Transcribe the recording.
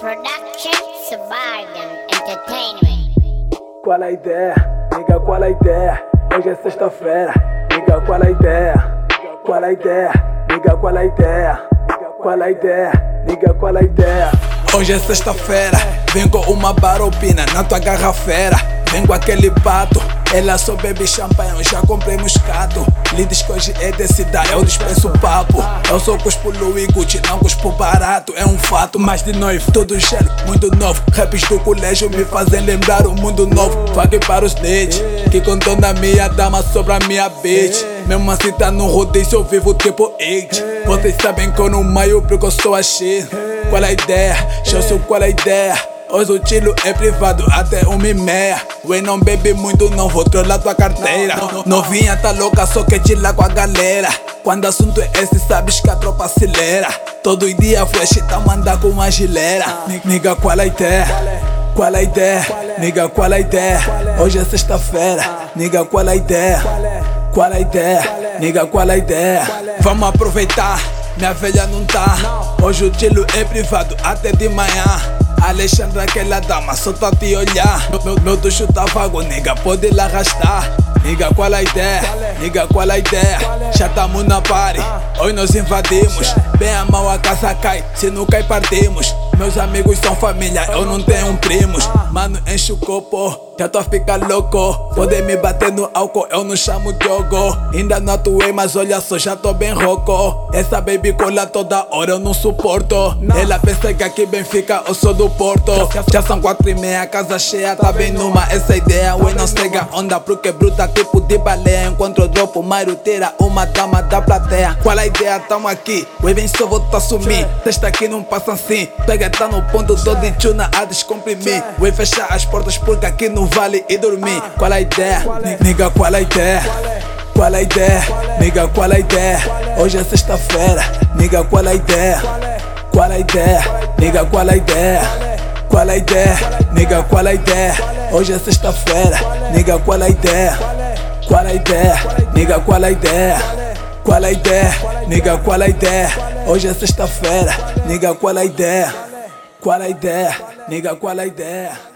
Production Suburban Entertainment. Qual a ideia? Liga qual a ideia? Hoje é sexta-feira. Liga qual a ideia? Qual a ideia? Liga qual a ideia? Qual a ideia? Liga qual a ideia? Hoje é sexta-feira. Vem com uma baropina na tua garrafeira. Vem com aquele pato. Ela só bebe champanhe, eu já comprei moscato. Lides que hoje é desse da, eu dispenso papo. Eu sou cuspo Louis Gucci, não cuspo barato, é um fato. Mas de noivo, todo gelo, muito novo. Raps do colégio me fazem lembrar o mundo novo. Vague para os netes, que contou na minha dama sobre a minha bitch. Mesmo assim tá no rodízio, eu vivo tipo H. Vocês sabem que eu não maio porque eu sou a shit. Qual a ideia? Sou qual a ideia? Hoje o tiro é privado até uma e meia. Ué, não bebe muito, não vou trollar tua carteira. Novinha tá louca, só quer tirar com a galera. Quando assunto é esse, sabes que a tropa acelera. Todo dia flash tá mandar com uma gilera. Niga, qual a ideia? Qual a ideia? Niga, qual a ideia? Hoje é sexta-feira. Niga, qual a ideia? Qual a ideia? Niga, qual a ideia? Vamos aproveitar, minha velha não tá. Hoje o tiro é privado até de manhã. Alexandre, aquela dama, só tá te olhar. Meu, meu, ducho tá vago, nega, pode lá arrastar. Niga, qual a ideia? Niga, qual a ideia? Já tamo na party, hoje nós invadimos. Bem a mão a casa cai, se não cai partimos. Meus amigos são família, eu não tenho primos. Mano, enche o copo, já tô a ficar louco. Pode me bater no álcool, eu não chamo Diogo. Ainda não atuei, mas olha só, já tô bem rouco. Essa baby cola toda hora eu não suporto. Ela pensa que aqui bem fica, eu sou do Porto. Já são quatro e meia, casa cheia, tá bem numa. Essa ideia, ué, não cega onda, porque bruta tipo de baleia. Eu dropo, Mairo tira uma dama da plateia. Qual a ideia? Tamo aqui, ué, vem só vou te assumir. Testa aqui não passa assim, pega tá no ponto, tô de tuna a descomprimir. Ué, fechar as portas porque aqui não vale e dormir. Qual a ideia? Niga, qual a ideia? Qual a ideia? Niga, qual a ideia? Hoje é sexta-feira. Niga, qual a ideia? Qual a ideia? Niga, qual a ideia? Qual a ideia? Niga, qual a ideia? Hoje é sexta-feira. Niga, qual a ideia? Qual a ideia? Niga, qual a ideia? Qual a ideia? Niga, qual a ideia? Hoje é sexta-feira. Niga, qual a ideia? Qual a ideia? Niga, qual a ideia?